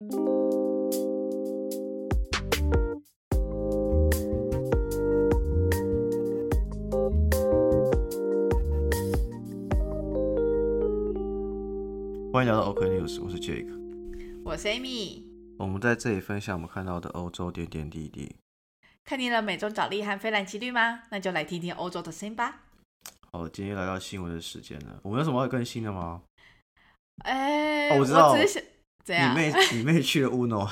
欢迎来到 OK News，我是 Jake。我是 Amy，我们在这里分享我们看到的欧洲点点滴滴。看腻了美中角力和菲兰奇律吗？那就来听听欧洲的声音吧。好，今天来到新闻的时间了。我们有什么要更新的吗？哎、哦我知道只是想怎样？你妹，你妹去了 Uno，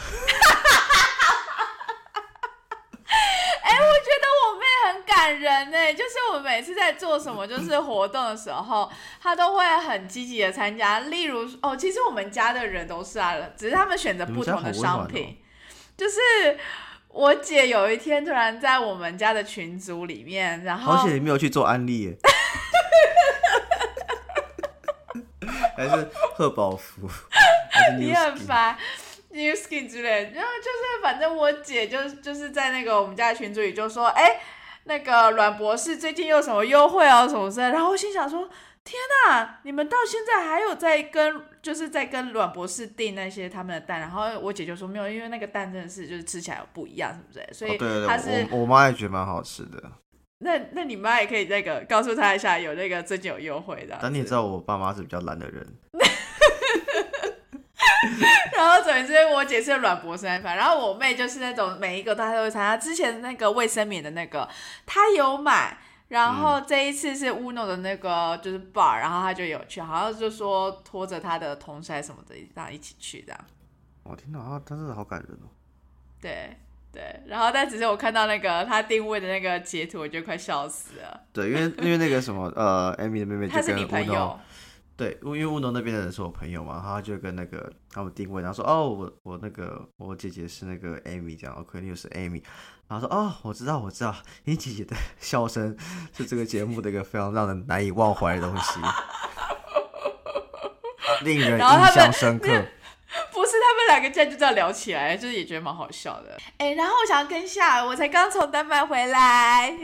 哎、我觉得我妹很感人呢，就是我每次在做什么就是活动的时候，她都会很积极的参加。例如哦，其实我们家的人都是啊，只是他们选择不同的商品。就是我姐有一天突然在我们家的群组里面，然后好险你没有去做安利耶，还是贺宝福，还是你很烦。New Skin 之类的，然后就是反正我姐就就是在那个我们家的群组里就说，哎、那个阮博士最近有什么优惠啊什么之类，然后我心想说，天哪，你们到现在还有在跟就是在跟阮博士订那些他们的蛋，然后我姐就说没有，因为那个蛋真的是就是吃起来有不一样，是不是？所以哦对对她是、我妈也觉得蛮好吃的。那那你妈也可以那个告诉她一下，有那个最近有优惠的。但你也知道我爸妈是比较懒的人，然后总之，我姐是软博士那一派，然后我妹就是那种每一个她都会参加。之前那个卫生棉的那个，她有买，然后这一次是乌诺的那个就是 bar，然后她就有去，好像就说拖着她的同事还什么的，这样一起去这样。我天哪，啊，他真的好感人哦。对对，然后但只是我看到那个他定位的那个截图，我就快笑死了。对，因为因为那个什么呃，Amy 的妹妹就跟她是你朋友，对，因为乌农那边的人是我朋友嘛，然后他就跟那个他们定位，然后说哦，我我那个我姐姐是那个 Amy 这样，OK，你又是 Amy，然后说哦，我知道我知道，你姐姐的 笑声是这个节目的一个非常让人难以忘怀的东西，令人印象深刻。不是他们两个竟然就这样聊起来，就是也觉得蛮好笑的。哎，然后我想要跟下，我才刚从丹麦回来，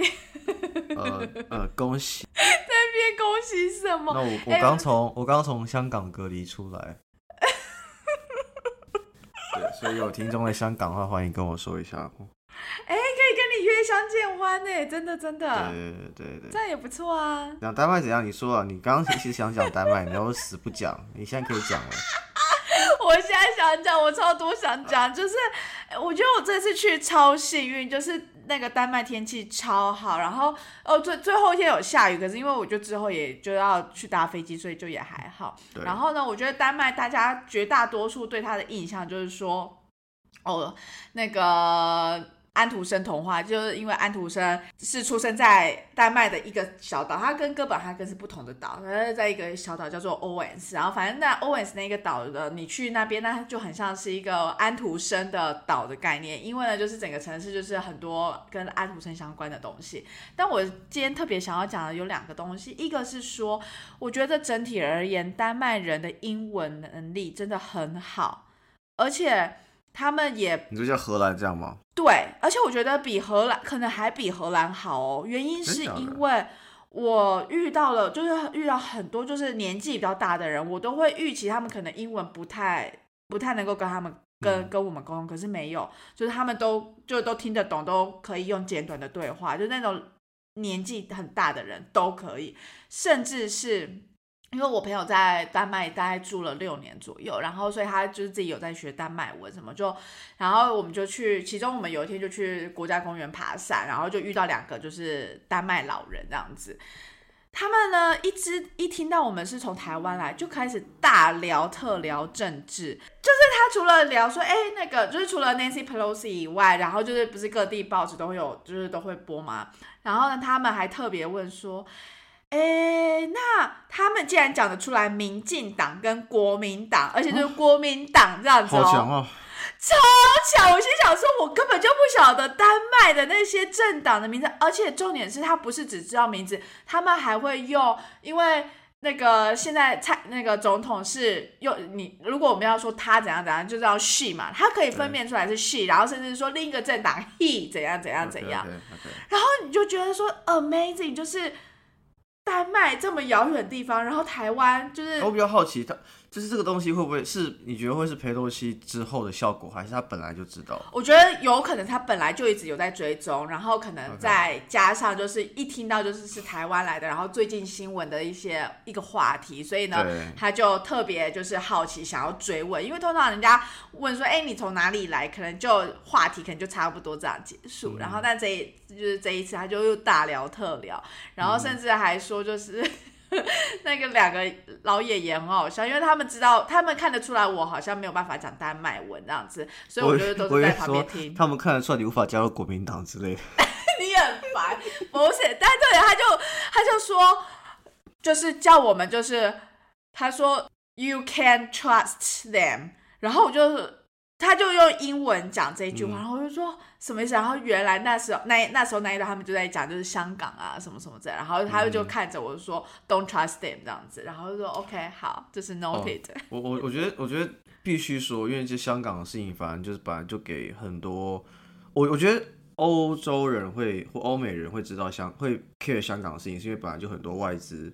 呃呃，恭喜！别恭喜什么？那我我哎刚从我刚从香港隔离出来。对，所以有听众在香港的话，欢迎跟我说一下。哎、可以跟你约相见欢呢，真的真的，对对对对这。样也不错啊。讲丹麦怎样？你说啊，你刚刚其实想讲丹麦，你又死不讲，你现在可以讲了。我现在想讲，我超多想讲，就是呃我觉得我这次去超幸运，就是那个丹麦天气超好，然后哦最最后一天有下雨，可是因为我就之后也就要去搭飞机，所以就也还好。然后呢，我觉得丹麦大家绝大多数对他的印象就是说，哦，那个安徒生童话，就是因为安徒生是出生在丹麦的一个小岛，它跟哥本哈根是不同的岛，它是在一个小岛叫做欧文斯，然后反正那欧文斯那个岛的，你去那边，那就很像是一个安徒生的岛的概念，因为呢，就是整个城市就是很多跟安徒生相关的东西。但我今天特别想要讲的有两个东西，一个是说，我觉得整体而言，丹麦人的英文能力真的很好，而且他们也你就叫荷兰这样吗？对，而且我觉得比荷兰可能还比荷兰好哦。原因是因为我遇到了，就是遇到很多就是年纪比较大的人，我都会预期他们可能英文不太不太能够跟他们跟、嗯跟我们沟通，可是没有，就是他们都就都听得懂，都可以用简短的对话，就那种年纪很大的人都可以，甚至是。因为我朋友在丹麦大概住了六年左右，然后所以他就是自己有在学丹麦文什么，就然后我们就去，其中我们有一天就去国家公园爬山，然后就遇到两个就是丹麦老人这样子。他们呢，一直一听到我们是从台湾来，就开始大聊特聊政治。就是他除了聊说，哎、那个就是除了 Nancy Pelosi 以外，然后就是不是各地报纸都会有，就是都会播嘛。然后呢，他们还特别问说，哎，那他们竟然讲得出来民进党跟国民党，而且就是国民党这样子哦，好强哦！超巧！我心想说，我根本就不晓得丹麦的那些政党的名字，而且重点是他不是只知道名字，他们还会用，因为那个现在蔡那个总统是用你，如果我们要说他怎样怎样，就叫 she 嘛，他可以分辨出来是 she，然后甚至说另一个政党 he 怎样怎样怎样然后你就觉得说 amazing，就是丹麦这么遥远的地方，然后台湾就是我比较好奇，他就是这个东西会不会是你觉得会是裴洛西之后的效果，还是他本来就知道？我觉得有可能他本来就一直有在追踪，然后可能再加上就是一听到就是是台湾来的，然后最近新闻的一些一个话题，所以呢，他就特别就是好奇想要追问，因为通常人家问说，哎，你从哪里来，可能就话题可能就差不多这样结束，然后但这一就是这一次他就又大聊特聊，然后甚至还说就是。那个两个老爷爷很好笑，因为他们知道，他们看得出来我好像没有办法讲丹麦文这样子，所以我觉得都在旁边听。他们看得出来你无法加入国民党之类的。你很烦，不是？但对，他就他就说，就是叫我们就是，他说 you can trust them，然后我就他就用英文讲这一句话，嗯然后我就说什么意思？然后原来那时候那那时候那一段他们就在讲就是香港啊什么什么之类的，然后他就看着我说、don't trust them 这样子，然后就说 OK 好，这是 noted，、我我我觉得我觉得必须说，因为这香港的事情，反正就是本来就给很多我我觉得欧洲人会或欧美人会知道香会 care 香港的事情，是因为本来就很多外资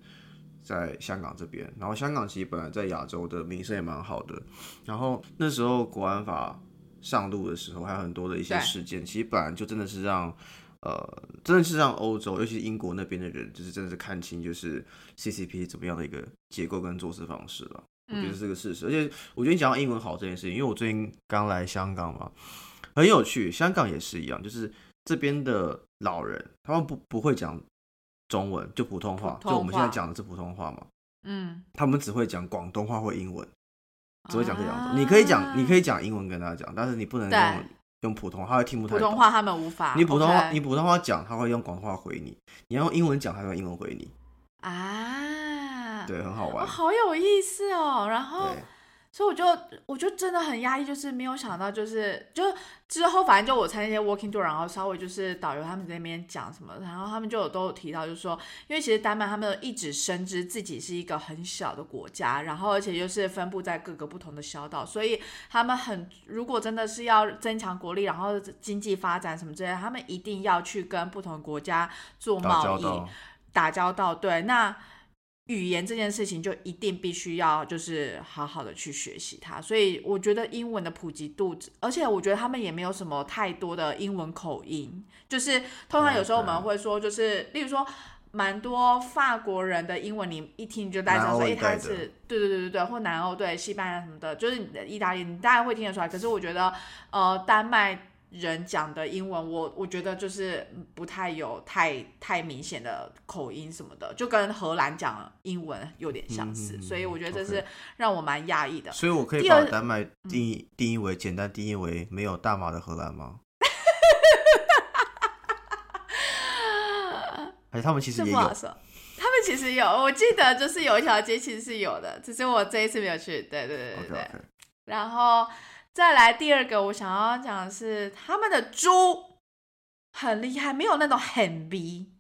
在香港这边，然后香港其实本来在亚洲的名声也蛮好的，然后那时候国安法上路的时候，还有很多的一些事件，其实本来就真的是让。呃，真的是让欧洲，尤其是英国那边的人，就是真的是看清，就是 CCP 怎么样的一个结构跟做事方式了。我觉得是个事实。而且我觉得你讲到英文好这件事情，因为我最近刚来香港嘛，很有趣。香港也是一样，就是这边的老人他们不不会讲中文，就普通话，就我们现在讲的是普通话嘛，嗯，他们只会讲广东话或英文，只会讲这两种。啊你可以讲，你可以讲英文跟他讲，但是你不能用用普通话，他会听不太懂。普通话他们无法，你普通话你普通话讲，他会用广东话回你；你要用英文讲，他会用英文回你。啊，对，很好哦，玩。好有意思哦。然后，对，所以我就我就真的很压抑，就是没有想到，就是就之后反正就我参加一些 working tour，然后稍微就是导游他们在那边讲什么，然后他们就有都有提到，就是说，因为其实丹麦他们一直深知自己是一个很小的国家，然后而且又是分布在各个不同的小岛，所以他们很如果真的是要增强国力，然后经济发展什么之类的，他们一定要去跟不同的国家做贸易。打交道，对，那语言这件事情就一定必须要就是好好的去学习它，所以我觉得英文的普及度，而且我觉得他们也没有什么太多的英文口音，就是通常有时候我们会说，就是例如说。蛮多法国人的英文，你一听你就大概知道说，哎、南欧一他是对对对对对，或南欧对西班牙什么的，就是意大利，你大概会听得出来。可是我觉得，呃，丹麦人讲的英文，我我觉得就是不太有太太明显的口音什么的，就跟荷兰讲英文有点相似，所以我觉得这是让我蛮讶异的。所以我可以把丹麦定义、定义为简单定义为没有大麻的荷兰吗？而且他们其实也有？他们其实有，我记得就是有一条街其实是有的，只是我这一次没有去。对对对对然后再来第二个，我想要讲的是他们的猪很厉害，没有那种很逼。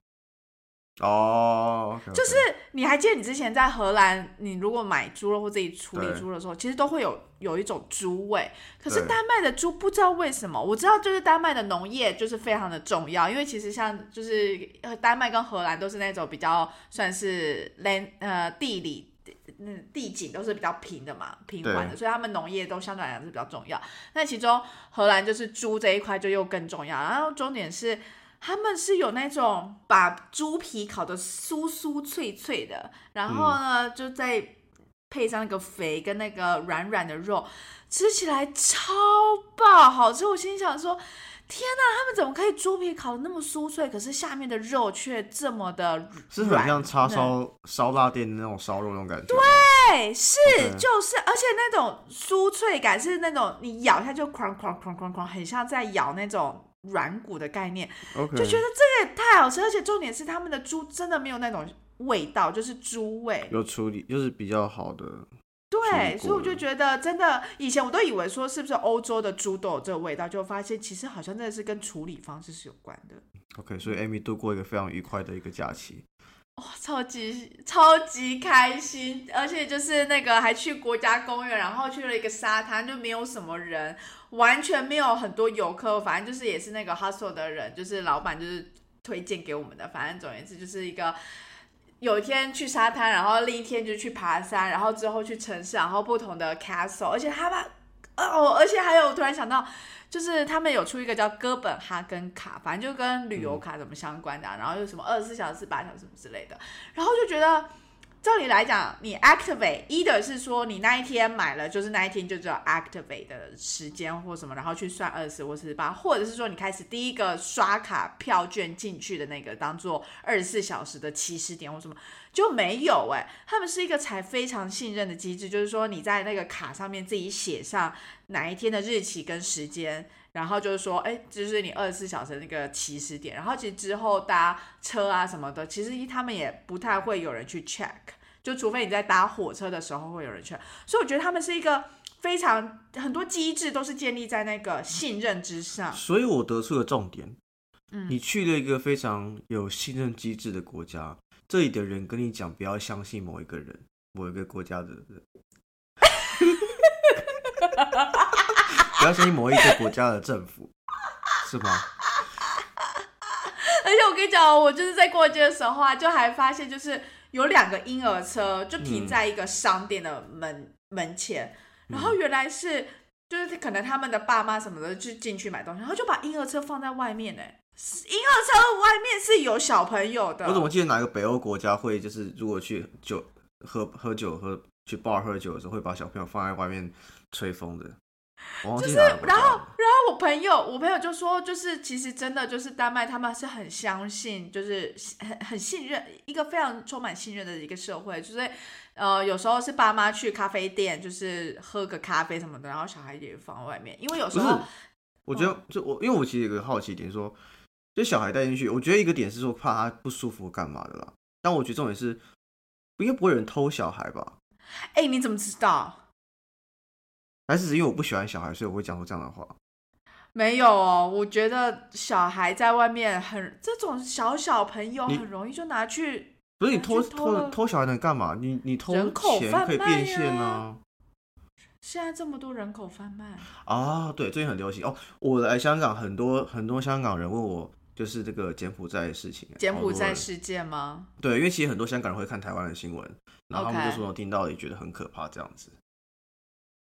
哦就是你还记得你之前在荷兰，你如果买猪肉或自己处理对猪的时候，其实都会有有一种猪味。可是丹麦的猪不知道为什么，我知道就是丹麦的农业就是非常的重要，因为其实像就是呃丹麦跟荷兰都是那种比较算是 land 呃地理。嗯，地景都是比较平的嘛，平缓的，所以他们农业都相对来讲是比较重要。那其中荷兰就是猪这一块就又更重要，然后重点是他们是有那种把猪皮烤的酥酥脆脆的，然后呢，就再配上那个肥跟那个软软的肉，吃起来超爆好吃。我心里想说，天哪，他们怎么可以猪皮烤的那么酥脆，可是下面的肉却这么的是很像叉烧烧腊店的那种烧肉那种感觉。对，是就是，而且那种酥脆感是那种你咬一下就哐哐哐哐哐，很像在咬那种软骨的概念。OK，就觉得这个也太好吃，而且重点是他们的猪真的没有那种味道，就是猪味。有处理，就是比较好的。对，所以我就觉得真的，以前我都以为说是不是欧洲的猪都有这个味道，就发现其实好像真的是跟处理方式是有关的。OK，所以 Amy 度过一个非常愉快的一个假期。哇、超级超级开心，而且就是那个还去国家公园，然后去了一个沙滩，就没有什么人，完全没有很多游客，反正就是也是那个 hustle 的人，就是老板就是推荐给我们的，反正总而言之就是一个有一天去沙滩，然后另一天就去爬山，然后之后去城市，然后不同的 castle，而且他们哦，而且还有突然想到，就是他们有出一个叫哥本哈根卡，反正就跟旅游卡怎么相关的、然后又什么二十四小时、八小时什么之类的，然后就觉得。照理来讲，你 activate either 是说你那一天买了，就是那一天就只有 activate 的时间或什么，然后去算二十或四十八，或者是说你开始第一个刷卡票券进去的那个当做二十四小时的起始点或什么，就没有哎、他们是一个才非常信任的机制，就是说你在那个卡上面自己写上哪一天的日期跟时间。然后就是说，哎，就是你二十四小时那个起始点，然后其实之后搭车啊什么的，其实他们也不太会有人去 check，就除非你在搭火车的时候会有人 check，所以我觉得他们是一个非常很多机制都是建立在那个信任之上。所以我得出了重点，嗯。你去了一个非常有信任机制的国家，这里的人跟你讲不要相信某一个人，某一个国家的人，不要相信某一个国家的政府，是吗？而且我跟你讲哦，我就是在过街的时候啊，就还发现就是有两个婴儿车就停在一个商店的门、门前，然后原来是就是可能他们的爸妈什么的就进去买东西，然后就把婴儿车放在外面呢。婴儿车外面是有小朋友的，我怎么记得哪个北欧国家会就是如果去酒喝喝酒喝去 bar 喝酒的时候，会把小朋友放在外面吹风的？我忘记哪个国家然后，然后我朋友，我朋友就说，就是其实真的就是丹麦，他们是很相信，就是很很信任，一个非常充满信任的一个社会。就是呃，有时候是爸妈去咖啡店，就是喝个咖啡什么的，然后小孩也放在外面，因为有时候，我觉得就我，因为我其实有个好奇点说，就小孩带进去，我觉得一个点是说怕他不舒服干嘛的啦。但我觉得重点是，应该不会有人偷小孩吧？哎、你怎么知道？还是因为我不喜欢小孩，所以我会讲出这样的话？没有哦，我觉得小孩在外面很这种小小朋友很容易就拿去不是你偷偷偷小孩能干嘛？你你偷人口钱可以变现呀啊！现在这么多人口贩卖，啊，对，最近很流行哦。我来香港，很多很多香港人问我，就是这个柬埔寨的事情。柬埔寨事件吗？对，因为其实很多香港人会看台湾的新闻，然后他们就说听到也觉得很可怕这样子。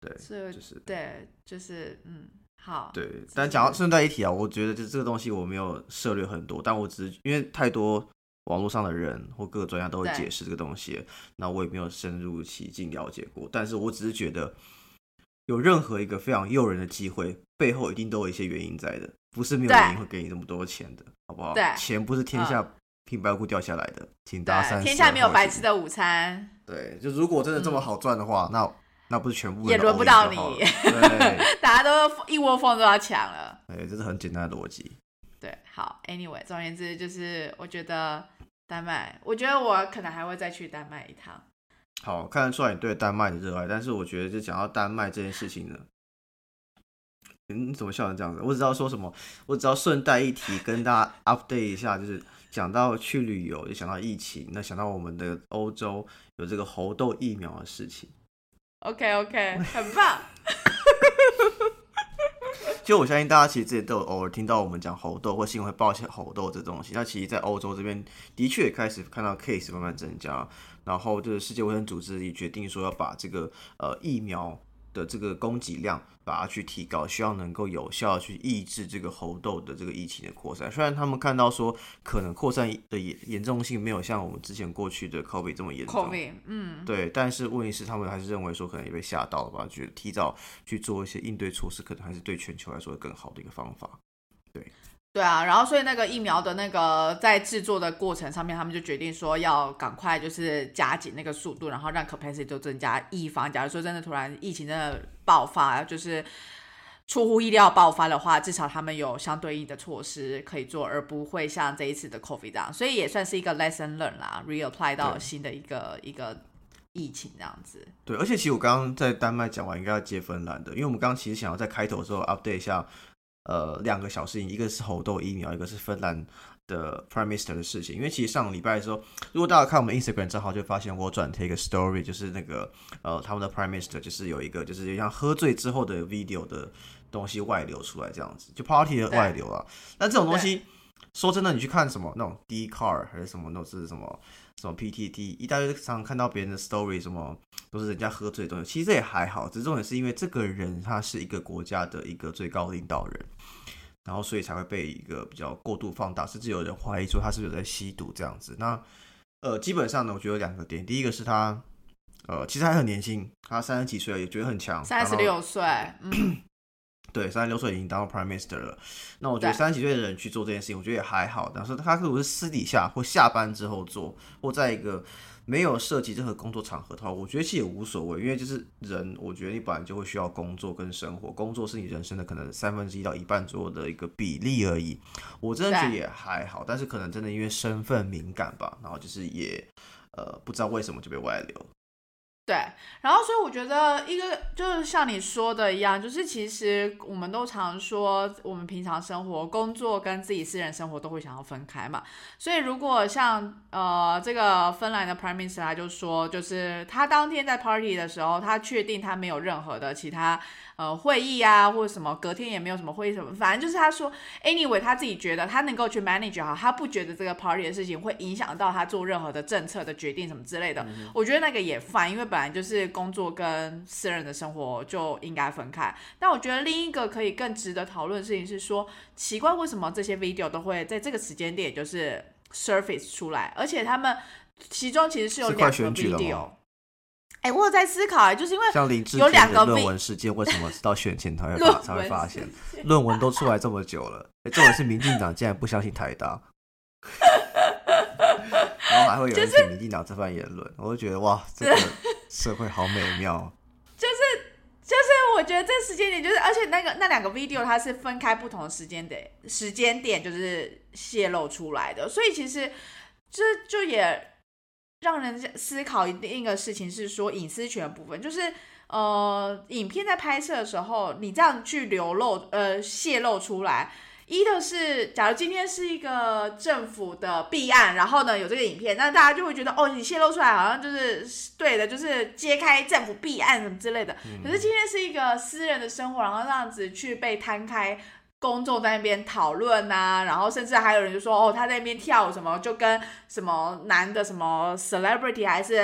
对，是就是对，就是嗯，好，对。但讲到顺带一提啊，我觉得就这个东西我没有涉猎很多，但我只是因为太多网络上的人或各个专家都会解释这个东西，那我也没有深入其境了解过。但是我只是觉得，有任何一个非常诱人的机会，背后一定都有一些原因在的，不是没有原因会给你这么多钱的，好不好？对钱不是天下平白无故掉下来的，请大家三天下没有白吃的午餐，对，就如果真的这么好赚的话，那那不是全部人也轮不到你对，大家都一窝蜂都要抢了。哎，这是很简单的逻辑。对，好，anyway，总而言之就是，我觉得丹麦，我觉得我可能还会再去丹麦一趟。好，看得出来你对丹麦的热爱，但是我觉得就讲到丹麦这件事情呢，嗯，你怎么笑成这样子？我只知道说什么，我只要顺带一提，跟大家 update 一下，就是讲到去旅游，就想到疫情，那想到我们的欧洲有这个猴痘疫苗的事情。OK OK，很棒。就我相信大家其实之前都有偶尔听到我们讲猴痘或新闻会报一些猴痘这东西。那其实，在欧洲这边的确开始看到 case 慢慢增加，然后就是世界卫生组织也决定说要把这个呃疫苗的这个供给量把它去提高，希望能够有效去抑制这个猴痘的这个疫情的扩散。虽然他们看到说可能扩散的严严重性没有像我们之前过去的 COVID 这么严重，COVID，嗯，对，但是问题是，他们还是认为说可能也被吓到了吧，觉得提早去做一些应对措施，可能还是对全球来说更好的一个方法。对啊，然后所以那个疫苗的那个在制作的过程上面，他们就决定说要赶快就是加紧那个速度，然后让 capacity 都增加，以防假如说真的突然疫情真的爆发，就是出乎意料爆发的话，至少他们有相对应的措施可以做，而不会像这一次的 COVID 这样，所以也算是一个 lesson learn 啦，reapply 到新的一个一个疫情这样子。对，而且其实我刚刚在丹麦讲完，应该要接芬兰的，因为我们刚刚其实想要在开头的时候 update 一下，呃，两个小事情，一个是猴痘疫苗，一个是芬兰的 Prime Minister 的事情。因为其实上个礼拜的时候，如果大家看我们 Instagram 账号，就发现我转贴一个 story，就是那个呃他们的 Prime Minister 就是有一个就是像喝醉之后的 video 的东西外流出来这样子，就 party 的外流啊。那这种东西。说真的，你去看什么那种 D car 还是什么那种是什么什么 PTT，一大堆常常看到别人的 story，什么都是人家喝醉的东西。其实这也还好，只是重点是因为这个人他是一个国家的一个最高领导人，然后所以才会被一个比较过度放大，甚至有人怀疑说他是不是有在吸毒这样子。那呃，基本上呢，我觉得有两个点，第一个是他呃其实还很年轻，他三十几岁也觉得很强，三十六岁，嗯。对，三十六岁已经当到 Prime Minister 了。那我觉得三十几岁的人去做这件事情，我觉得也还好。但是他如果是私底下或下班之后做，或在一个没有涉及任何工作场合的话，我觉得其实也无所谓。因为就是人，我觉得你本来就会需要工作跟生活，工作是你人生的可能三分之一到一半左右的一个比例而已。我真的觉得也还好，但是可能真的因为身份敏感吧，然后就是也呃不知道为什么就被外流。对，然后所以我觉得一个就是像你说的一样，就是其实我们都常说，我们平常生活、工作跟自己私人生活都会想要分开嘛。所以如果像呃这个芬兰的 Prime Minister 他就说，就是他当天在 Party 的时候，他确定他没有任何的其他。呃，会议啊，或者什么，隔天也没有什么会议什么，反正就是他说，anyway，他自己觉得他能够去 manage 好，他不觉得这个 party 的事情会影响到他做任何的政策的决定什么之类的。我觉得那个也 fine，因为本来就是工作跟私人的生活就应该分开。但我觉得另一个可以更值得讨论的事情是说，奇怪为什么这些 video 都会在这个时间点就是 surface 出来，而且他们其中其实是有两个 video。哎，我有在思考，就是因为像林志杰的论文事件，为什么到选前才会发才会发现？论文都出来这么久了，重点是民进党竟然不相信台大，然后还会有人听民进党这番言论，我就觉得哇，这个社会好美妙。就是就是，我觉得这时间点就是，而且那个那两个 video 它是分开不同的时间点，时间点就是泄露出来的，所以其实这就也。让人思考另一个事情是说隐私权部分，就是呃，影片在拍摄的时候，你这样去流露呃泄露出来，一的是假如今天是一个政府的弊案，然后呢有这个影片，那大家就会觉得哦，你泄露出来好像就是对的，就是揭开政府弊案什么之类的。可是今天是一个私人的生活，然后这样子去被摊开。公众在那边讨论呐，然后甚至还有人就说哦，他在那边跳什么，就跟什么男的什么 celebrity 还是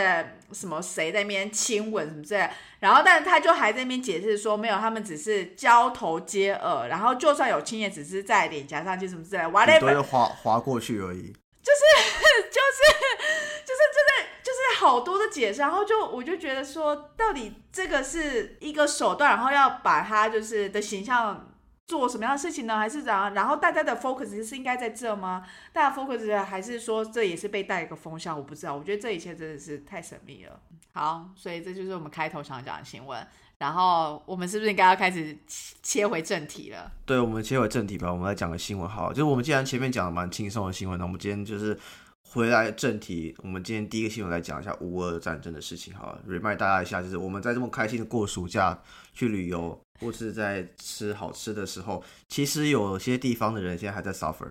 什么谁在那边亲吻什么之类，然后但是他就还在那边解释说没有，他们只是交头接耳，然后就算有亲也只是在脸颊上就什么之类，whatever，都是划划过去而已。就是就是就是真的就是好多的解释，然后就我就觉得说，到底这个是一个手段，然后要把他就是的形象。做什么样的事情呢？还是怎样？然后大家的 focus 是应该在这吗？大家 focus 还是说这也是被带一个风向？我不知道。我觉得这一切真的是太神秘了。好，所以这就是我们开头想讲的新闻。然后我们是不是应该要开始切回正题了？对，我们切回正题吧。我们来讲个新闻。好，就是我们既然前面讲的蛮轻松的新闻，那我们今天就是回来正题。我们今天第一个新闻来讲一下乌俄战争的事情。好，remind 大家一下，就是我们在这么开心的过暑假去旅游。或是在吃好吃的时候，其实有些地方的人现在还在 suffer。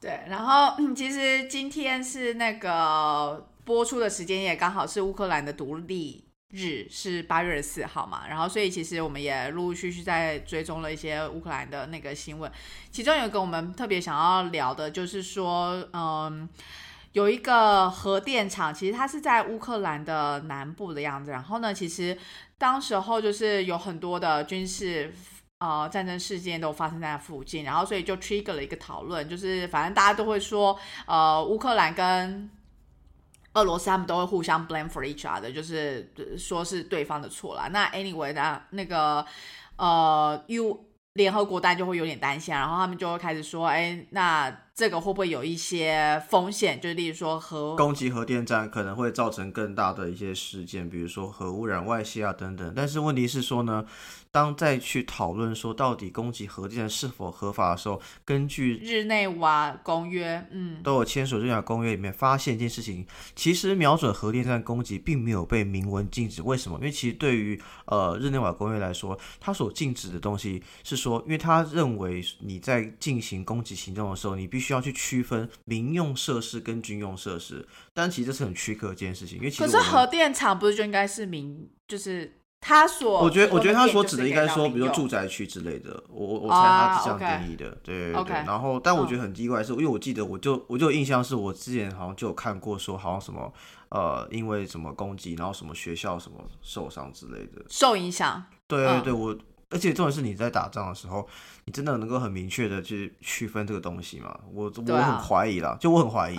对，然后其实今天是那个播出的时间也刚好是乌克兰的独立日，是八月十四号嘛。然后所以其实我们也陆陆续续在追踪了一些乌克兰的那个新闻，其中有一个我们特别想要聊的，就是说，嗯。有一个核电厂，其实它是在乌克兰的南部的样子。然后呢，其实当时候就是有很多的军事呃战争事件都发生在附近，然后所以就 trigger 了一个讨论，就是反正大家都会说，呃，乌克兰跟俄罗斯他们都会互相 blame for each other，就是说是对方的错了。那 anyway 呢，那个呃 U 联合国大家就会有点担心，然后他们就会开始说，哎，那。这个会不会有一些风险？就例如说核攻击核电站可能会造成更大的一些事件，比如说核污染、外泄啊等等。但是问题是说呢，当再去讨论说到底攻击核电站是否合法的时候，根据日内瓦公约，嗯，都有签署日内瓦公约里面发现一件事情，其实瞄准核电站攻击并没有被明文禁止。为什么？因为其实对于呃日内瓦公约来说，它所禁止的东西是说，因为他认为你在进行攻击行动的时候，你必须。需要去区分民用设施跟军用设施，但其实这是很躯壳一件事情。因为其实可是核电厂不是就应该是民，就是他所我觉得，我觉得他所指的的应该说，比如住宅区之类的，我我我猜他是这样定义的，对对对。然后，但我觉得很意外是，因为我记得我就我就有印象是我之前好像就有看过说，好像什么呃，因为什么攻击，然后什么学校什么受伤之类的，受影响。对对对，我而且重点是你在打仗的时候，你真的能够很明确的去区分这个东西吗？我我很怀疑啦，就我很怀疑。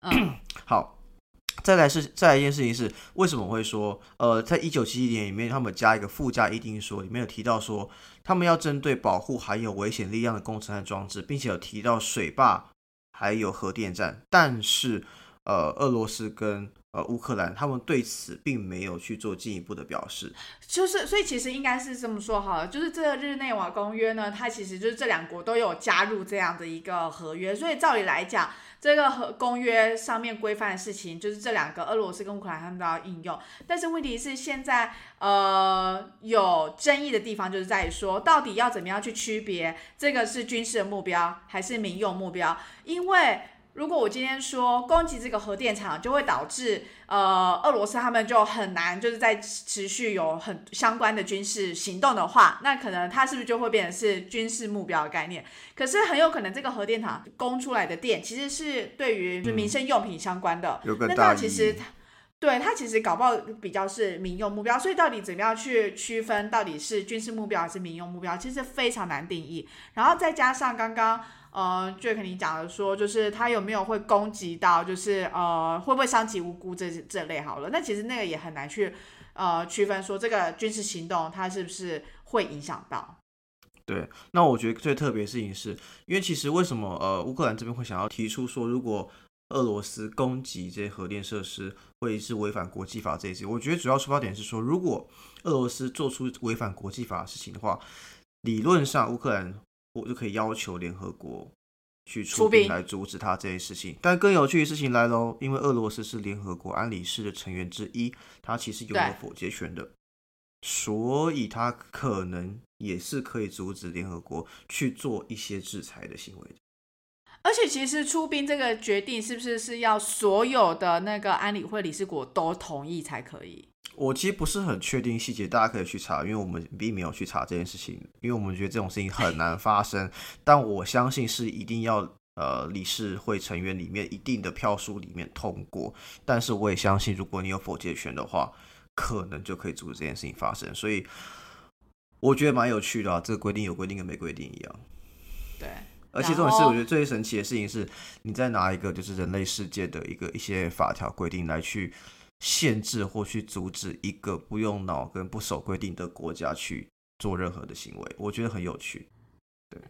嗯，好。再来是再来一件事情是，为什么会说，呃，在一九七一年里面，他们加一个附加议定说，里面有提到说，他们要针对保护含有危险力量的工程和装置，并且有提到水坝还有核电站，但是，呃，俄罗斯跟呃乌克兰他们对此并没有去做进一步的表示，就是所以其实应该是这么说好了，就是这个日内瓦公约呢，它其实就是这两国都有加入这样的一个合约，所以照理来讲。这个和公约上面规范的事情，就是这两个俄罗斯跟乌克兰他们都要应用。但是问题是现在呃有争议的地方，就是在于说，到底要怎么样去区别这个是军事的目标还是民用目标？因为如果我今天说攻击这个核电厂，就会导致呃俄罗斯他们就很难就是在持续有很相关的军事行动的话，那可能它是不是就会变成是军事目标的概念？可是很有可能这个核电厂供出来的电其实是对于就民生用品相关的，那那其实对它其实搞不好比较是民用目标，所以到底怎么样去区分到底是军事目标还是民用目标，其实非常难定义。然后再加上刚刚。呃，Jack，你讲的说，就是他有没有会攻击到，就是呃，会不会伤及无辜这这类好了？那其实那个也很难去呃区分，说这个军事行动它是不是会影响到？对，那我觉得最特别的事情是，因为其实为什么呃乌克兰这边会想要提出说，如果俄罗斯攻击这些核电设施会是违反国际法这一些？我觉得主要出发点是说，如果俄罗斯做出违反国际法的事情的话，理论上乌克兰。我就可以要求联合国去出兵来阻止他这件事情。但更有趣的事情来喽，因为俄罗斯是联合国安理事的成员之一，他其实有了否决权的，所以他可能也是可以阻止联合国去做一些制裁的行为的。而且，其实出兵这个决定是不是是要所有的那个安理会理事国都同意才可以？我其实不是很确定细节，大家可以去查，因为我们并没有去查这件事情，因为我们觉得这种事情很难发生。但我相信是一定要呃理事会成员里面一定的票数里面通过。但是我也相信，如果你有否决权的话，可能就可以阻止这件事情发生。所以我觉得蛮有趣的啊，这个规定有规定跟没规定一样。对，而且这种事我觉得最神奇的事情是，你再拿一个就是人类世界的一个一些法条规定来去。限制或去阻止一个不用脑跟不守规定的国家去做任何的行为，我觉得很有趣。对，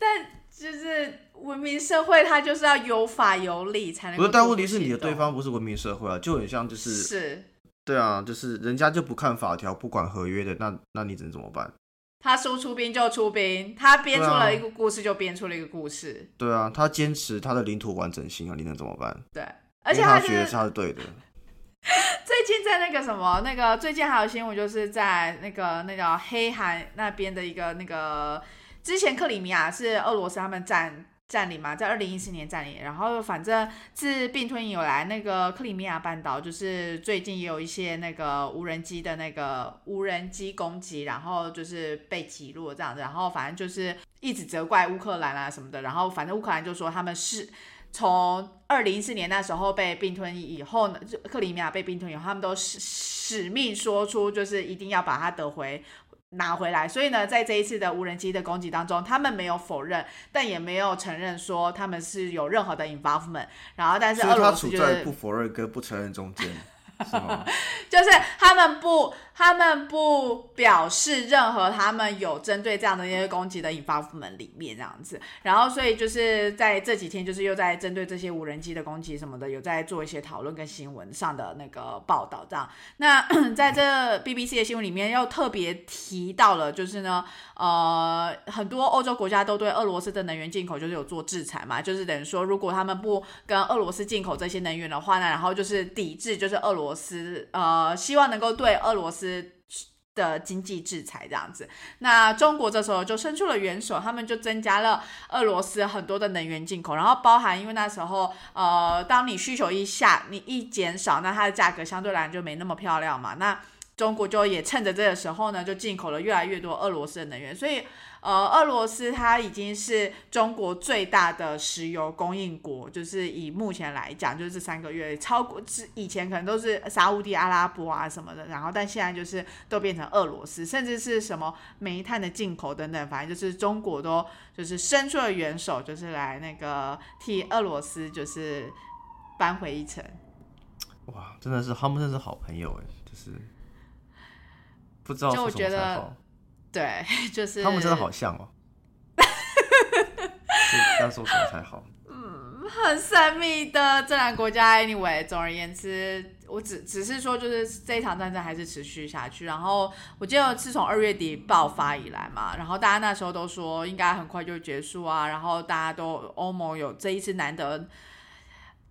但就是文明社会，它就是要有法有理才能。不是，但问题是你的对方不是文明社会啊，就很像就是是，对啊，就是人家就不看法条，不管合约的，那那你只能怎么办？他说出兵就出兵，他编出了一个故事就编出了一个故事。对啊，他坚持他的领土完整性啊，你能怎么办？对。而且他觉得他是对的。最近在那个什么，那个最近还有新闻，就是在那个那个黑海那边的一个那个，之前克里米亚是俄罗斯他们占占领嘛，在二零一四年占领，然后反正自并吞以来，那个克里米亚半岛就是最近也有一些那个无人机的那个无人机攻击，然后就是被击落这样子，然后反正就是一直责怪乌克兰啊什么的，然后反正乌克兰就说他们是。从二零一四年那时候被并吞以后呢，就克里米亚被并吞以后，他们都使使命说出，就是一定要把它得回拿回来。所以呢，在这一次的无人机的攻击当中，他们没有否认，但也没有承认说他们是有任何的 involvement。然后，但是俄罗斯就是不否认跟不承认中间，是吗？就是他们不。他们不表示任何他们有针对这样的一些攻击的引发部门里面这样子，然后所以就是在这几天就是又在针对这些无人机的攻击什么的有在做一些讨论跟新闻上的那个报道这样。那 在这 BBC 的新闻里面又特别提到了，就是呢，呃，很多欧洲国家都对俄罗斯的能源进口就是有做制裁嘛，就是等于说如果他们不跟俄罗斯进口这些能源的话呢，然后就是抵制就是俄罗斯，呃，希望能够对俄罗斯。斯的经济制裁这样子，那中国这时候就伸出了援手，他们就增加了俄罗斯很多的能源进口，然后包含因为那时候呃，当你需求一下，你一减少，那它的价格相对来就没那么漂亮嘛，那。中国就也趁着这个时候呢，就进口了越来越多俄罗斯的能源，所以。呃，俄罗斯它已经是中国最大的石油供应国，就是以目前来讲，就是这三个月超过之以前可能都是沙地阿拉伯啊什么的，然后但现在就是都变成俄罗斯，甚至是什么煤炭的进口等等，反正就是中国都就是伸出了援手，就是来那个替俄罗斯就是扳回一城。哇，真的是他们真是好朋友哎，就是不知道就我觉得。对，就是他们真的好像哦。要说什么才好？嗯，很神秘的这两个国家。Anyway，总而言之，我只只是说，就是这一场战争还是持续下去。然后我记得自从二月底爆发以来嘛，然后大家那时候都说应该很快就结束啊。然后大家都欧盟有这一次难得。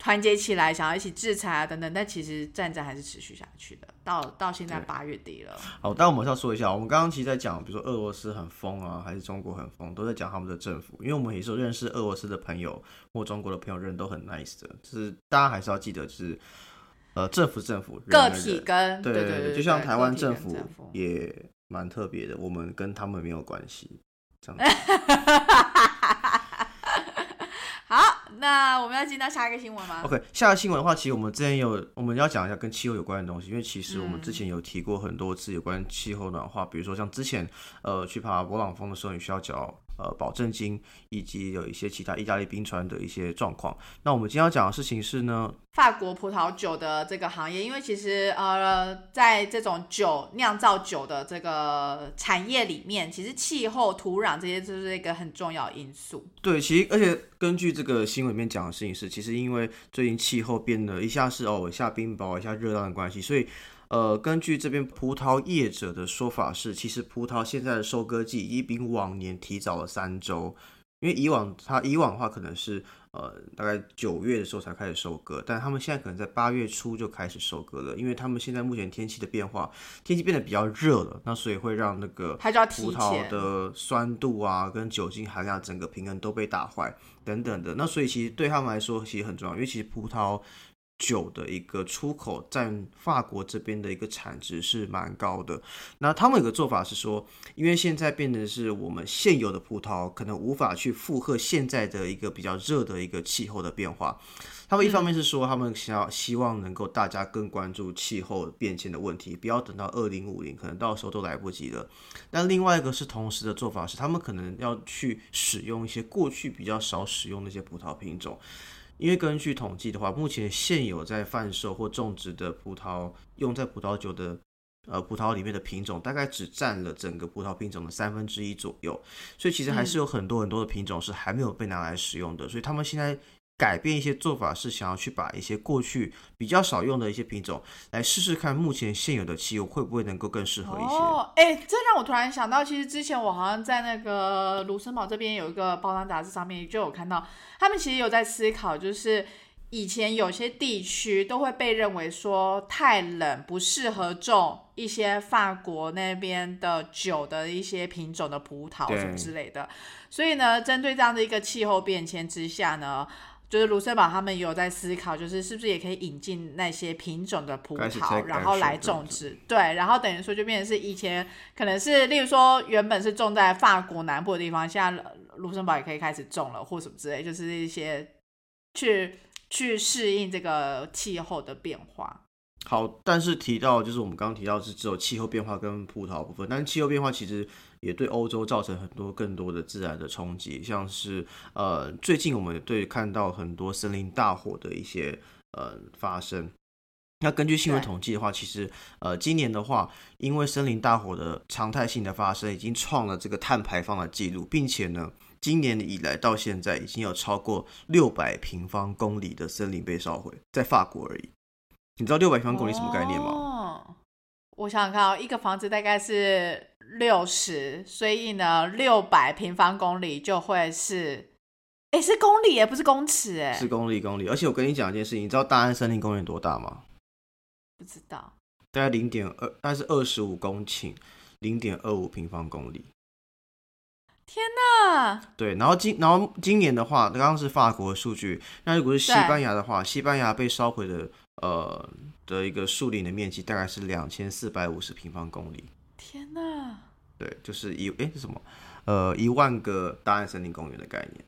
团结起来，想要一起制裁啊等等，但其实战争还是持续下去的，到到现在八月底了。好，但我们要说一下，我们刚刚其实在讲，比如说俄罗斯很疯啊，还是中国很疯，都在讲他们的政府。因为我们也是认识俄罗斯的朋友或中国的朋友，人都很 nice 的，就是大家还是要记得，就是呃，政府政府个体跟对对对，就像台湾政府也蛮特别的，我们跟他们没有关系，这样。好，那我们要进到下一个新闻吗？OK，下一个新闻的话，其实我们之前有我们要讲一下跟气候有关的东西，因为其实我们之前有提过很多次有关气候暖化，比如说像之前呃去爬勃朗峰的时候，你需要缴呃保证金，以及有一些其他意大利冰川的一些状况。那我们今天要讲的事情是呢？法国葡萄酒的这个行业，因为其实呃，在这种酒酿造酒的这个产业里面，其实气候、土壤这些就是一个很重要因素。对，其实而且根据这个新闻里面讲的事情是，其实因为最近气候变得一下是哦一下冰雹一下热浪的关系，所以呃，根据这边葡萄业者的说法是，其实葡萄现在的收割季已比往年提早了三周。因为以往它以往的话可能是呃大概九月的时候才开始收割，但他们现在可能在八月初就开始收割了，因为他们现在目前天气的变化，天气变得比较热了，那所以会让那个葡萄的酸度啊跟酒精含量整个平衡都被打坏等等的，那所以其实对他们来说其实很重要，因为其实葡萄。酒的一个出口占法国这边的一个产值是蛮高的。那他们有个做法是说，因为现在变成是我们现有的葡萄可能无法去负荷现在的一个比较热的一个气候的变化。他们一方面是说，他们想要希望能够大家更关注气候变迁的问题，不要等到二零五零，可能到时候都来不及了。但另外一个是同时的做法是，他们可能要去使用一些过去比较少使用的一些葡萄品种。因为根据统计的话，目前现有在贩售或种植的葡萄用在葡萄酒的呃葡萄里面的品种，大概只占了整个葡萄品种的三分之一左右，所以其实还是有很多很多的品种是还没有被拿来使用的，所以他们现在。改变一些做法是想要去把一些过去比较少用的一些品种来试试看，目前现有的汽油会不会能够更适合一些。哦，哎，这让我突然想到，其实之前我好像在那个卢森堡这边有一个包装杂志上面就有看到，他们其实有在思考，就是以前有些地区都会被认为说太冷，不适合种一些法国那边的酒的一些品种的葡萄什么之类的，所以呢，针对这样的一个气候变迁之下呢。就是卢森堡他们有在思考，就是是不是也可以引进那些品种的葡萄，然后来种植。对，然后等于说就变成是以前可能是，例如说原本是种在法国南部的地方，现在卢森堡也可以开始种了，或什么之类，就是一些去去适应这个气候的变化。好，但是提到就是我们刚刚提到是只有气候变化跟葡萄部分，但是气候变化其实也对欧洲造成很多更多的自然的冲击，像是呃最近我们对看到很多森林大火的一些呃发生。那根据新闻统计的话，其实呃今年的话，因为森林大火的常态性的发生，已经创了这个碳排放的记录，并且呢今年以来到现在已经有超过六百平方公里的森林被烧毁，在法国而已。你知道六百平方公里什么概念吗？我想想看哦，一个房子大概是六十，所以呢，六百平方公里就会是，哎，是公里，哎，不是公尺，哎，是公里，公里。而且我跟你讲一件事情，你知道大安森林公园多大吗？不知道，大概零点二，大概是二十五公顷，零点二五平方公里。天哪！对，然后今然后今年的话，刚刚是法国的数据，那如果是西班牙的话，西班牙被烧毁的。呃，的一个树林的面积大概是两千四百五十平方公里。天哪！对，就是一哎是什么？呃，一万个大安森林公园的概念。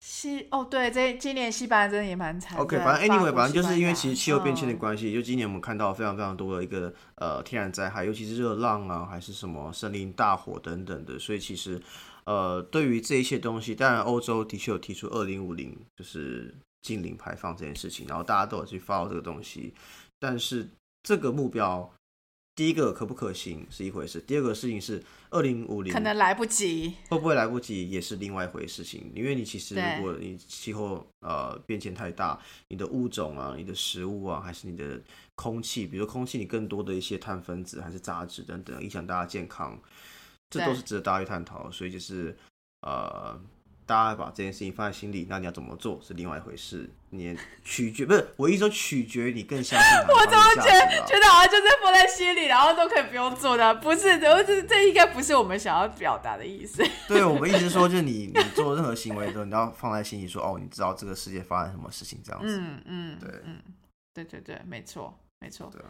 西哦，对，这今年西班牙真的也蛮惨。OK，反正 anyway，反正就是因为其实气候变迁的嗯关系，就今年我们看到非常非常多的一个呃天然灾害，尤其是热浪啊，还是什么森林大火等等的，所以其实呃对于这一些东西，当然欧洲的确有提出二零五零就是净零排放这件事情，然后大家都有去 follow 这个东西，但是这个目标。第一个可不可行是一回事，第二个事情是二零五零可能来不及。会不会来不及也是另外一回事情，因为你其实如果你气候呃变迁太大，你的物种啊、你的食物啊，还是你的空气，比如说空气你更多的一些碳分子还是杂质等等，影响大家健康，这都是值得大家去探讨。所以就是呃，大家把这件事情放在心里，那你要怎么做是另外一回事，你取决不是我意思说取决于你更相信哪一方面的价值啊觉得好像就是放在心里，然后都可以不用做的，不是的，这这应该不是我们想要表达的意思。对我们一直说，就是你你做任何行为都你要放在心里说，哦，你知道这个世界发生什么事情这样子。嗯嗯，对嗯，对对对，没错没错。对啊，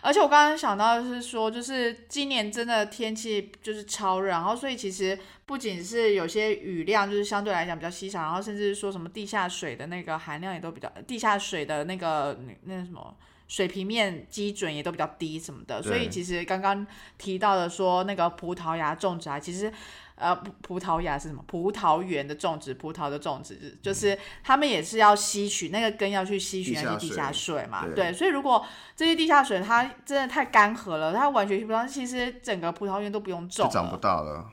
而且我刚刚想到的是说，就是今年真的天气就是超热，然后所以其实不仅是有些雨量就是相对来讲比较稀少，然后甚至说什么地下水的那个含量也都比较，地下水的那个那那什么。水平面基准也都比较低什么的，所以其实刚刚提到的说那个葡萄牙种植啊，其实呃葡葡萄牙是什么？葡萄园的种植，葡萄的种植，就是他们也是要吸取那个根要去吸取那些地下水水嘛，对对，所以如果这些地下水它真的太干涸了，它完全吸不到，其实整个葡萄园都不用种就长不了。大了。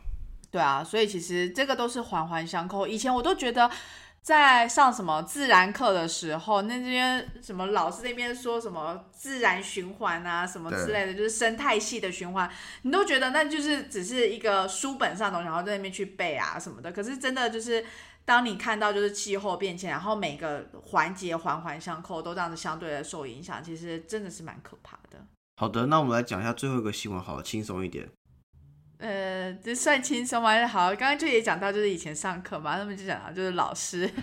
对啊，所以其实这个都是环环相扣。以前我都觉得。在上什么自然课的时候，那边什么老师那边说什么自然循环啊，什么之类的，就是生态系的循环，你都觉得那就是只是一个书本上的东西，然后在那边去背啊什么的。可是真的就是，当你看到就是气候变迁，然后每个环节环环相扣，都这样子相对的受影响，其实真的是蛮可怕的。好的，那我们来讲一下最后一个新闻，好，轻松一点。呃，这算轻松吗？好，刚刚就也讲到，就是以前上课嘛，那么就讲到就是老师，就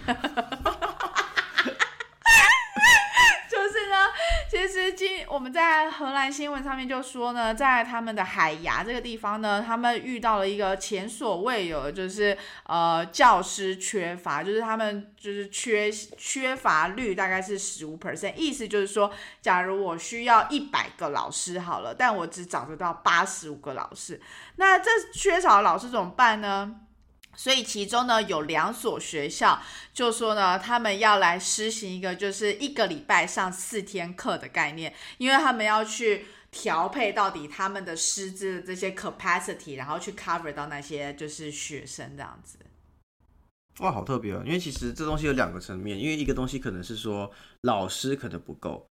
是呢，其实今我们在荷兰新闻上面就说呢，在他们的海牙这个地方呢，他们遇到了一个前所未有的，就是呃教师缺乏，就是他们就是缺缺乏率大概是十五 percent，意思就是说，假如我需要一百个老师好了，但我只找得到八十五个老师，那这缺少老师怎么办呢？所以其中呢有两所学校就说呢，他们要来实行一个就是一个礼拜上四天课的概念，因为他们要去调配到底他们的师资的这些 capacity，然后去 cover 到那些就是学生这样子。哇，好特别哦！因为其实这东西有两个层面，因为一个东西可能是说老师可能不够，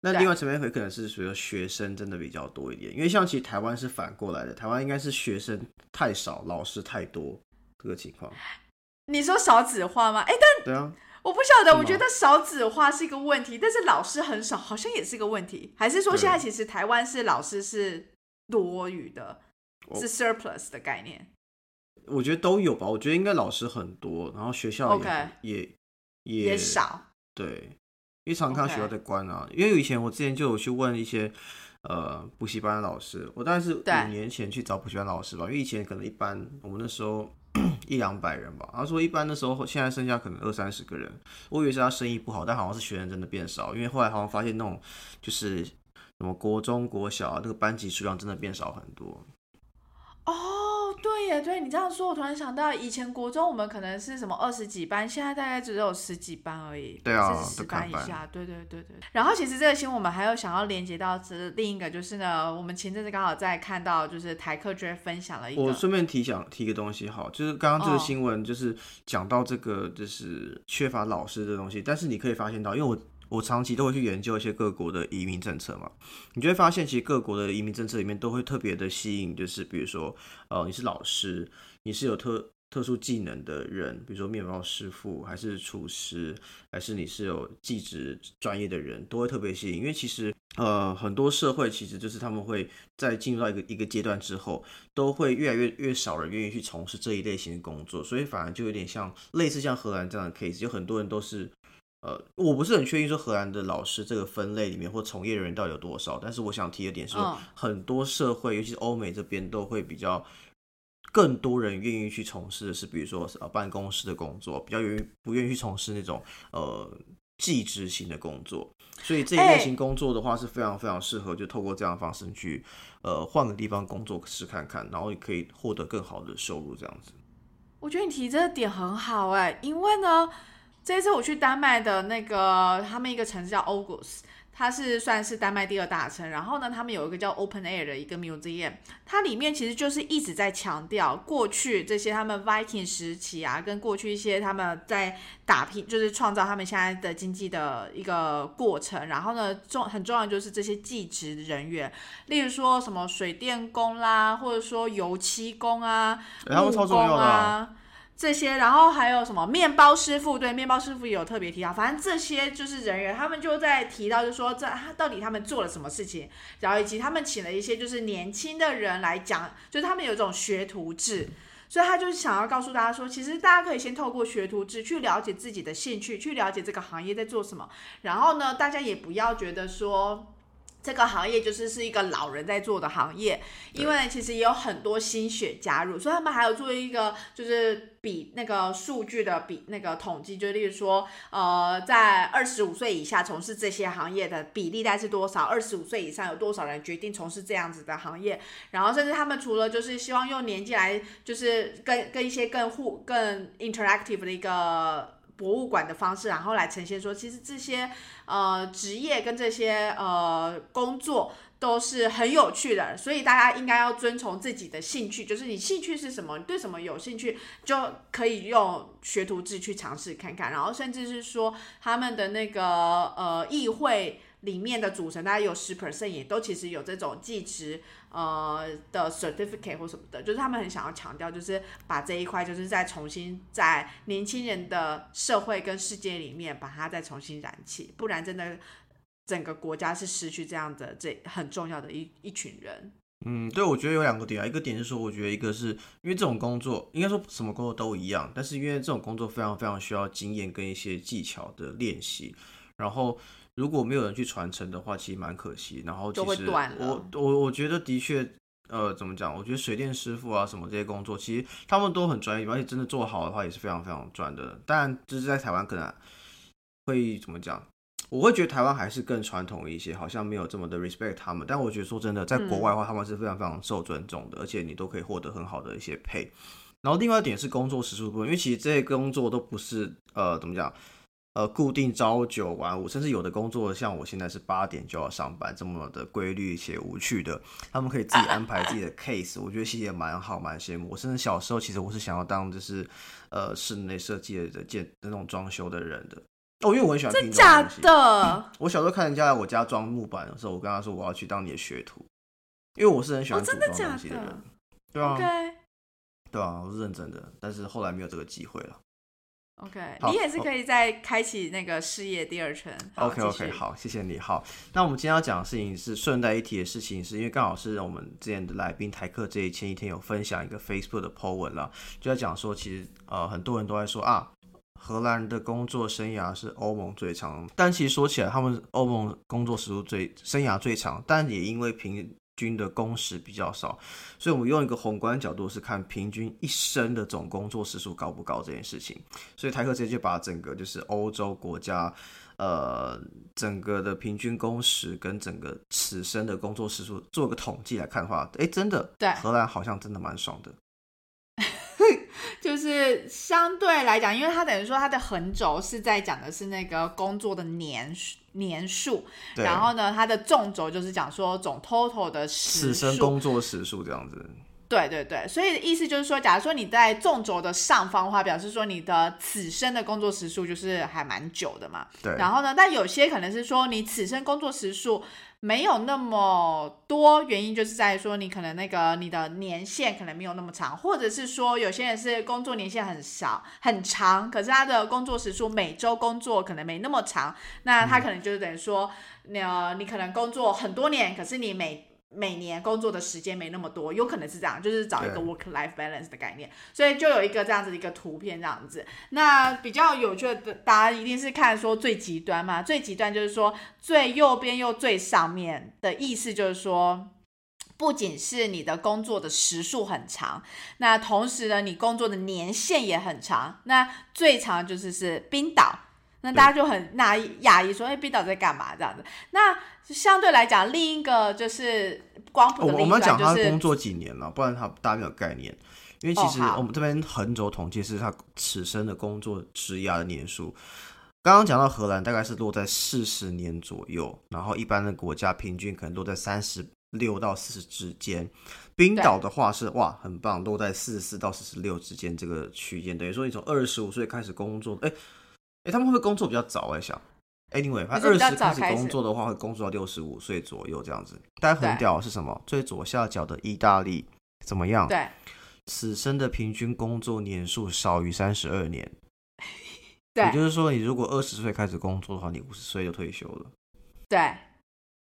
那另外层面会可能是说学生真的比较多一点。因为像其实台湾是反过来的，台湾应该是学生太少，老师太多这个情况。你说少子化吗？哎，但对啊，我不晓得，我觉得少子化是一个问题，但是老师很少，好像也是个问题。还是说对现在其实台湾是老师是多余的，是 surplus 的概念？我觉得都有吧。我觉得应该老师很多，然后学校也也也也少。对，因为常看到学校在关啊。因为以前我之前就有去问一些呃补习班的老师，我大概是五年前去找补习班老师吧，因为以前可能一般我们那时候 一两百人吧，他说一般的时候现在剩下可能二三十个人，我以为是他生意不好，但好像是学生真的变少，因为后来好像发现那种就是什么国中国小啊那个班级数量真的变少很多。哦，对耶，对你这样说，我突然想到，以前国中我们可能是什么二十几班，现在大概只有十几班而已。对啊十班班以下。对对对对。然后其实这个新闻我们还有想要连接到这另一个，就是呢，我们前阵子刚好在看到，就是台客居然分享了一个，我顺便提想提个东西，好，就是刚刚这个哦新闻就是讲到这个就是缺乏老师的东西，但是你可以发现到，因为我我长期都会去研究一些各国的移民政策嘛，你就会发现其实各国的移民政策里面都会特别的吸引，就是比如说呃你是老师，你是有特特殊技能的人，比如说面包师傅，还是厨师，还是你是有技职专业的人，都会特别吸引，因为其实呃很多社会其实就是他们会在进入到一个一个阶段之后，都会越来越越少人愿意去从事这一类型的工作，所以反而就有点像类似像荷兰这样的 case，有很多人都是呃，我不是很确定说荷兰的老师这个分类里面或从业人员到底有多少，但是我想提的点是，嗯很多社会，尤其是欧美这边都会比较。更多人愿意去从事的是，比如说呃办公室的工作，比较愿意不愿意去从事那种呃技职型的工作，所以这一类哎型工作的话是非常非常适合，就透过这样的方式去呃换个地方工作试看看，然后也可以获得更好的收入这样子。我觉得你提这个点很好哎、因为呢，这一次我去丹麦的那个他们一个城市叫 August，它是算是丹麦第二大城。然后呢，他们有一个叫 Open Air 的一个 museum，它里面其实就是一直在强调过去这些他们 Viking 时期啊，跟过去一些他们在打拼，就是创造他们现在的经济的一个过程。然后呢，重很重要就是这些技职人员，例如说什么水电工啦，或者说油漆工啊，欸他们超重要的、木工啊。这些，然后还有什么面包师傅？对，面包师傅也有特别提到。反正这些就是人员，他们就在提到，就说这他到底他们做了什么事情，然后以及他们请了一些就是年轻的人来讲，就是他们有一种学徒制，所以他就是想要告诉大家说，其实大家可以先透过学徒制去了解自己的兴趣，去了解这个行业在做什么，然后呢，大家也不要觉得说。这个行业就是是一个老人在做的行业，因为其实也有很多新血加入，所以他们还有做一个就是比那个数据的比那个统计，就例如说，呃，在二十五岁以下从事这些行业的比例大概是多少？二十五岁以上有多少人决定从事这样子的行业？然后甚至他们除了就是希望用年纪来，就是跟跟一些更互更 interactive 的一个。博物馆的方式，然后来呈现说，其实这些呃职业跟这些呃工作都是很有趣的，所以大家应该要遵从自己的兴趣，就是你兴趣是什么，你对什么有兴趣，就可以用学徒制去尝试看看，然后甚至是说他们的那个呃议会里面的组成，大概有十 percent 也都其实有这种技职呃的 certificate 或什么的，就是他们很想要强调，就是把这一块就是再重新在年轻人的社会跟世界里面把它再重新燃起，不然真的整个国家是失去这样的这很重要的一一群人。嗯，对，我觉得有两个点啊，一个点是说，我觉得一个是因为这种工作，应该说什么工作都一样，但是因为这种工作非常非常需要经验跟一些技巧的练习，然后如果没有人去传承的话，其实蛮可惜。然后其就会实我我我觉得的确，呃，怎么讲？我觉得水电师傅啊什么这些工作，其实他们都很专业，而且真的做好的话也是非常非常赚的。当然，就是在台湾可能会怎么讲？我会觉得台湾还是更传统一些，好像没有这么的 respect 他们。但我觉得说真的，在国外的话，他们是非常非常受尊重的，而且你都可以获得很好的一些 pay。然后另外一点是工作时数部分，因为其实这些工作都不是呃怎么讲，呃固定朝九晚五，甚至有的工作像我现在是八点就要上班，这么的规律且无趣的，他们可以自己安排自己的 case，我觉得其实也蛮好，蛮羡慕。我甚至小时候其实我是想要当就是呃室内设计的建那种装修的人的。哦，因为我很喜欢拼这假。的？我小时候看人家来我家装木板的时候，我跟他说我要去当你的学徒，因为我是很喜欢哦组装真的假的。对啊对啊，我是认真的，但是后来没有这个机会了。OK，你也是可以再开启那个事业第二春。OK OK，好，谢谢你。好，那我们今天要讲的事情是顺带一提的事情，是因为刚好是我们之前的来宾台客这一前一天有分享一个 Facebook 的 po 文了，就在讲说，其实呃很多人都在说啊，荷兰人的工作生涯是欧盟最长，但其实说起来，他们欧盟工作时数最生涯最长，但也因为平均的工时比较少，所以我们用一个宏观角度是看平均一生的总工作时数高不高这件事情。所以台克直接就把整个就是欧洲国家，呃，整个的平均工时跟整个此生的工作时数做个统计来看的话，哎，真的，对荷兰好像真的蛮爽的。就是相对来讲，因为它等于说它的横轴是在讲的是那个工作的年数年数，然后呢，它的纵轴就是讲说总 total 的时此生数。工作时数这样子。对对对，所以意思就是说，假如说你在纵轴的上方的话，表示说你的此生的工作时数就是还蛮久的嘛。对，然后呢，但有些可能是说你此生工作时数没有那么多，原因就是在于说你可能那个你的年限可能没有那么长，或者是说有些人是工作年限很少很长，可是他的工作时数每周工作可能没那么长，那他可能就是等于说，呃，你可能工作很多年，可是你每每年工作的时间没那么多，有可能是这样，就是找一个 work life balance 的概念，所以就有一个这样子的一个图片这样子。那比较有趣的，大家一定是看说最极端嘛，最极端就是说最右边又最上面的意思就是说。不仅是你的工作的时数很长，那同时呢，你工作的年限也很长。那最长就是是冰岛，那大家就很讶异讶异说，哎，冰岛在干嘛这样子？那相对来讲，另一个就是光谱我我的另一们要讲他工作几年了，不然他大家没有概念。因为其实我们这边横轴统计是他此生的工作职涯的年数。刚刚讲到荷兰大概是落在四十年左右，然后一般的国家平均可能落在三十六到四十之间。冰岛的话是哇很棒，落在四十四到四十六之间这个区间，等于说你从二十五岁开始工作，哎、哎、他们会不会工作比较早？我在想。Anyway，他二十开始早工作的话，会工作到六十五岁左右这样子。但很屌的是什么？最左下角的意大利怎么样？对此生的平均工作年数少于三十二年，对也就是说，你如果二十岁开始工作的话，你五十岁就退休了。对，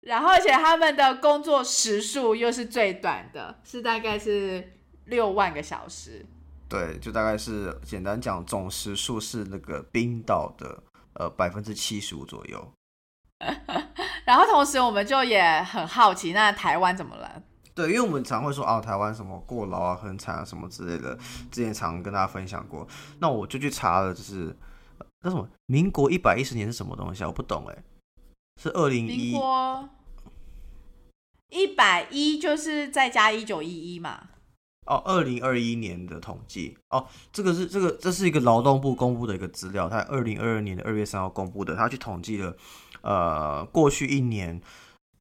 然后而且他们的工作时数又是最短的，是大概是六万个小时。对，就大概是简单讲，总时数是那个冰岛的呃百分之七十五左右。然后同时我们就也很好奇，那台湾怎么了？对，因为我们常会说啊，台湾什么过劳啊、很惨啊什么之类的，之前常跟大家分享过。那我就去查了，就是呃那什么民国一百一十年是什么东西啊？我不懂哎，是二零民一一百一就是再加一九一一嘛？哦，二零二一年的统计。哦，这个是这个这是一个劳动部公布的一个资料，它二零二二年的二月三号公布的，它去统计了呃过去一年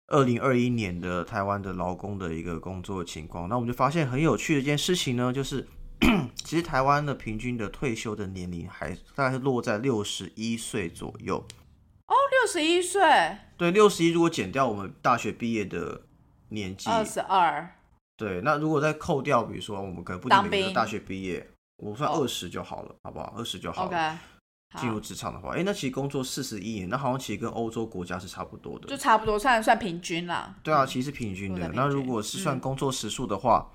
二零二一年的台湾的劳工的一个工作情况，那我们就发现很有趣的一件事情呢，就是 其实台湾的平均的退休的年龄还大概是落在六十一岁左右，六十一岁，对，六十一如果减掉我们大学毕业的年纪，二十二，对，那如果再扣掉，比如说我们可能不仅当兵每个都大学毕业，我算哦二十就好了，好不好？二十就好了。进入好，职场的话，哎、那其实工作四十一年，那好像其实跟欧洲国家是差不多的。就差不多算算平均啦。对啊，其实是平均的。那如果是算嗯工作时数的话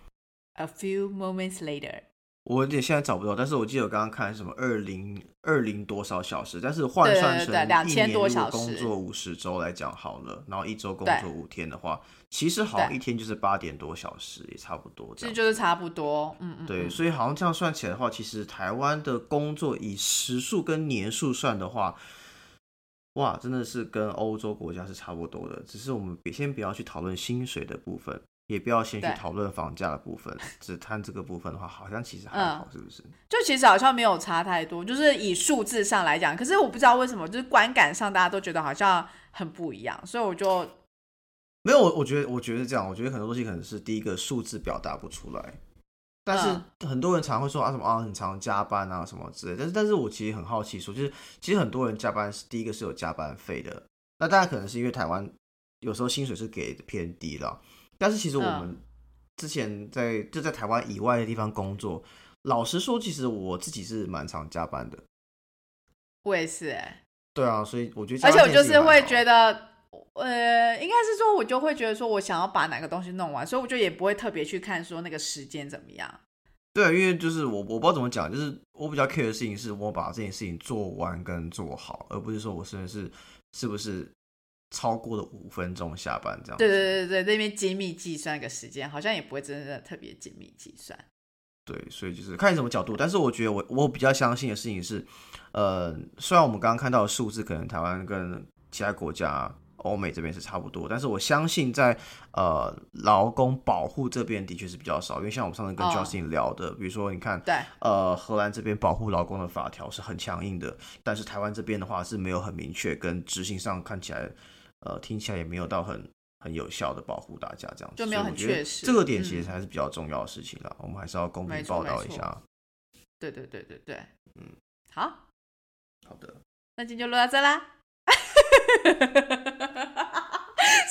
，A few moments later，我有点现在找不到，但是我记得我刚刚看什么二零二零多少小时，但是换算成对对2000一年如果多小时工作五十周来讲好了，然后一周工作五天的话，其实好像一天就是八点多小时，也差不多这样。这就是差不多。嗯嗯，对，嗯所以好像这样算起来的话，其实台湾的工作以时数跟年数算的话，哇，真的是跟欧洲国家是差不多的。只是我们别先不要去讨论薪水的部分，也不要先去讨论房价的部分，只谈这个部分的话，好像其实还嗯。好，是不是？就其实好像没有差太多，就是以数字上来讲，可是我不知道为什么，就是观感上大家都觉得好像很不一样，所以我就没有，我我觉得，我觉得这样，我觉得很多东西可能是第一个数字表达不出来，但是很多人常会说啊什么啊很常加班啊什么之类的，但是但是我其实很好奇说，就是其实很多人加班是第一个是有加班费的，那大家可能是因为台湾有时候薪水是给的偏低了，但是其实我们之前在就在台湾以外的地方工作，老实说，其实我自己是蛮常加班的，我也是哎、对啊，所以我觉得而且我就是会。觉得，呃，应该是说我就会觉得说我想要把哪个东西弄完，所以我就也不会特别去看说那个时间怎么样。对，因为就是我我不知道怎么讲，就是我比较 care 的事情是我把这件事情做完跟做好，而不是说我是不是是不是超过了五分钟下班这样。对对对对，那边精密计算个时间，好像也不会真的特别精密计算。对，所以就是看你什么角度，但是我觉得我我比较相信的事情是，呃，虽然我们刚刚看到的数字可能台湾跟其他国家。欧美这边是差不多，但是我相信在呃劳工保护这边的确是比较少，因为像我们上次跟哦 Justin 聊的，比如说你看对，呃，荷兰这边保护劳工的法条是很强硬的，但是台湾这边的话是没有很明确，跟执行上看起来，呃，听起来也没有到很很有效的保护大家这样子，就没有很确实这个点其实还是比较重要的事情啦，我们还是要公平报道一下。对对对对对，嗯，好，好的，那今天就录到这啦。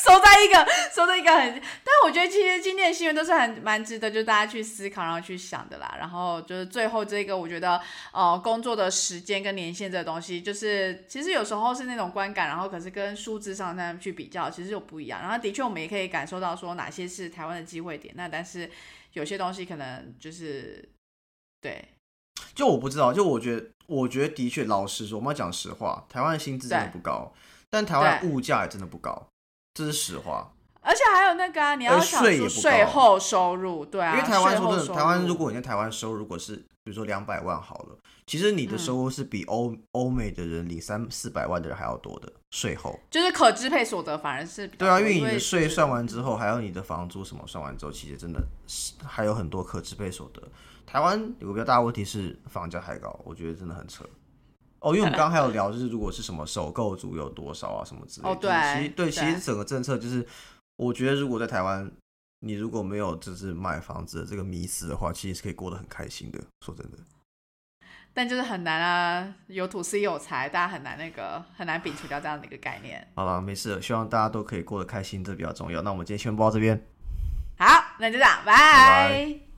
收在一个 收在一个很，但我觉得其实今天的新闻都是很蛮值得，就大家去思考，然后去想的啦。然后就是最后这个，我觉得呃，工作的时间跟年限这个东西，就是其实有时候是那种观感，然后可是跟数字上那去比较，其实又不一样。然后的确我们也可以感受到说哪些是台湾的机会点，那但是有些东西可能就是对。就我不知道，就我觉得，我觉得的确，老实说，我们要讲实话，台湾的薪资真的不高，但台湾物价也真的不高，这是实话。而且还有那个啊，你要想出税后收入，对啊，因为台湾说真的，台湾如果你在台湾收入如果是比如说两百万好了，其实你的收入是比欧欧美的人领三四百万的人还要多的税后，就是可支配所得反而是对啊，因为你的税算完之后，还有你的房租什么算完之后，其实真的是还有很多可支配所得。台湾有个比较大的问题是房价太高，我觉得真的很扯。哦，因为我们刚刚还有聊，就是如果是什么首购族有多少啊，什么之类的。哦，对，其实对，其实整个政策就是，我觉得如果在台湾，你如果没有就是买房子的这个迷思的话，其实是可以过得很开心的。说真的，但就是很难啊，有土司有财，大家很难那个很难摒除掉这样的一个概念。好了，没事，希望大家都可以过得开心，这比较重要。那我们今天先播到这边。好，那就这样，拜。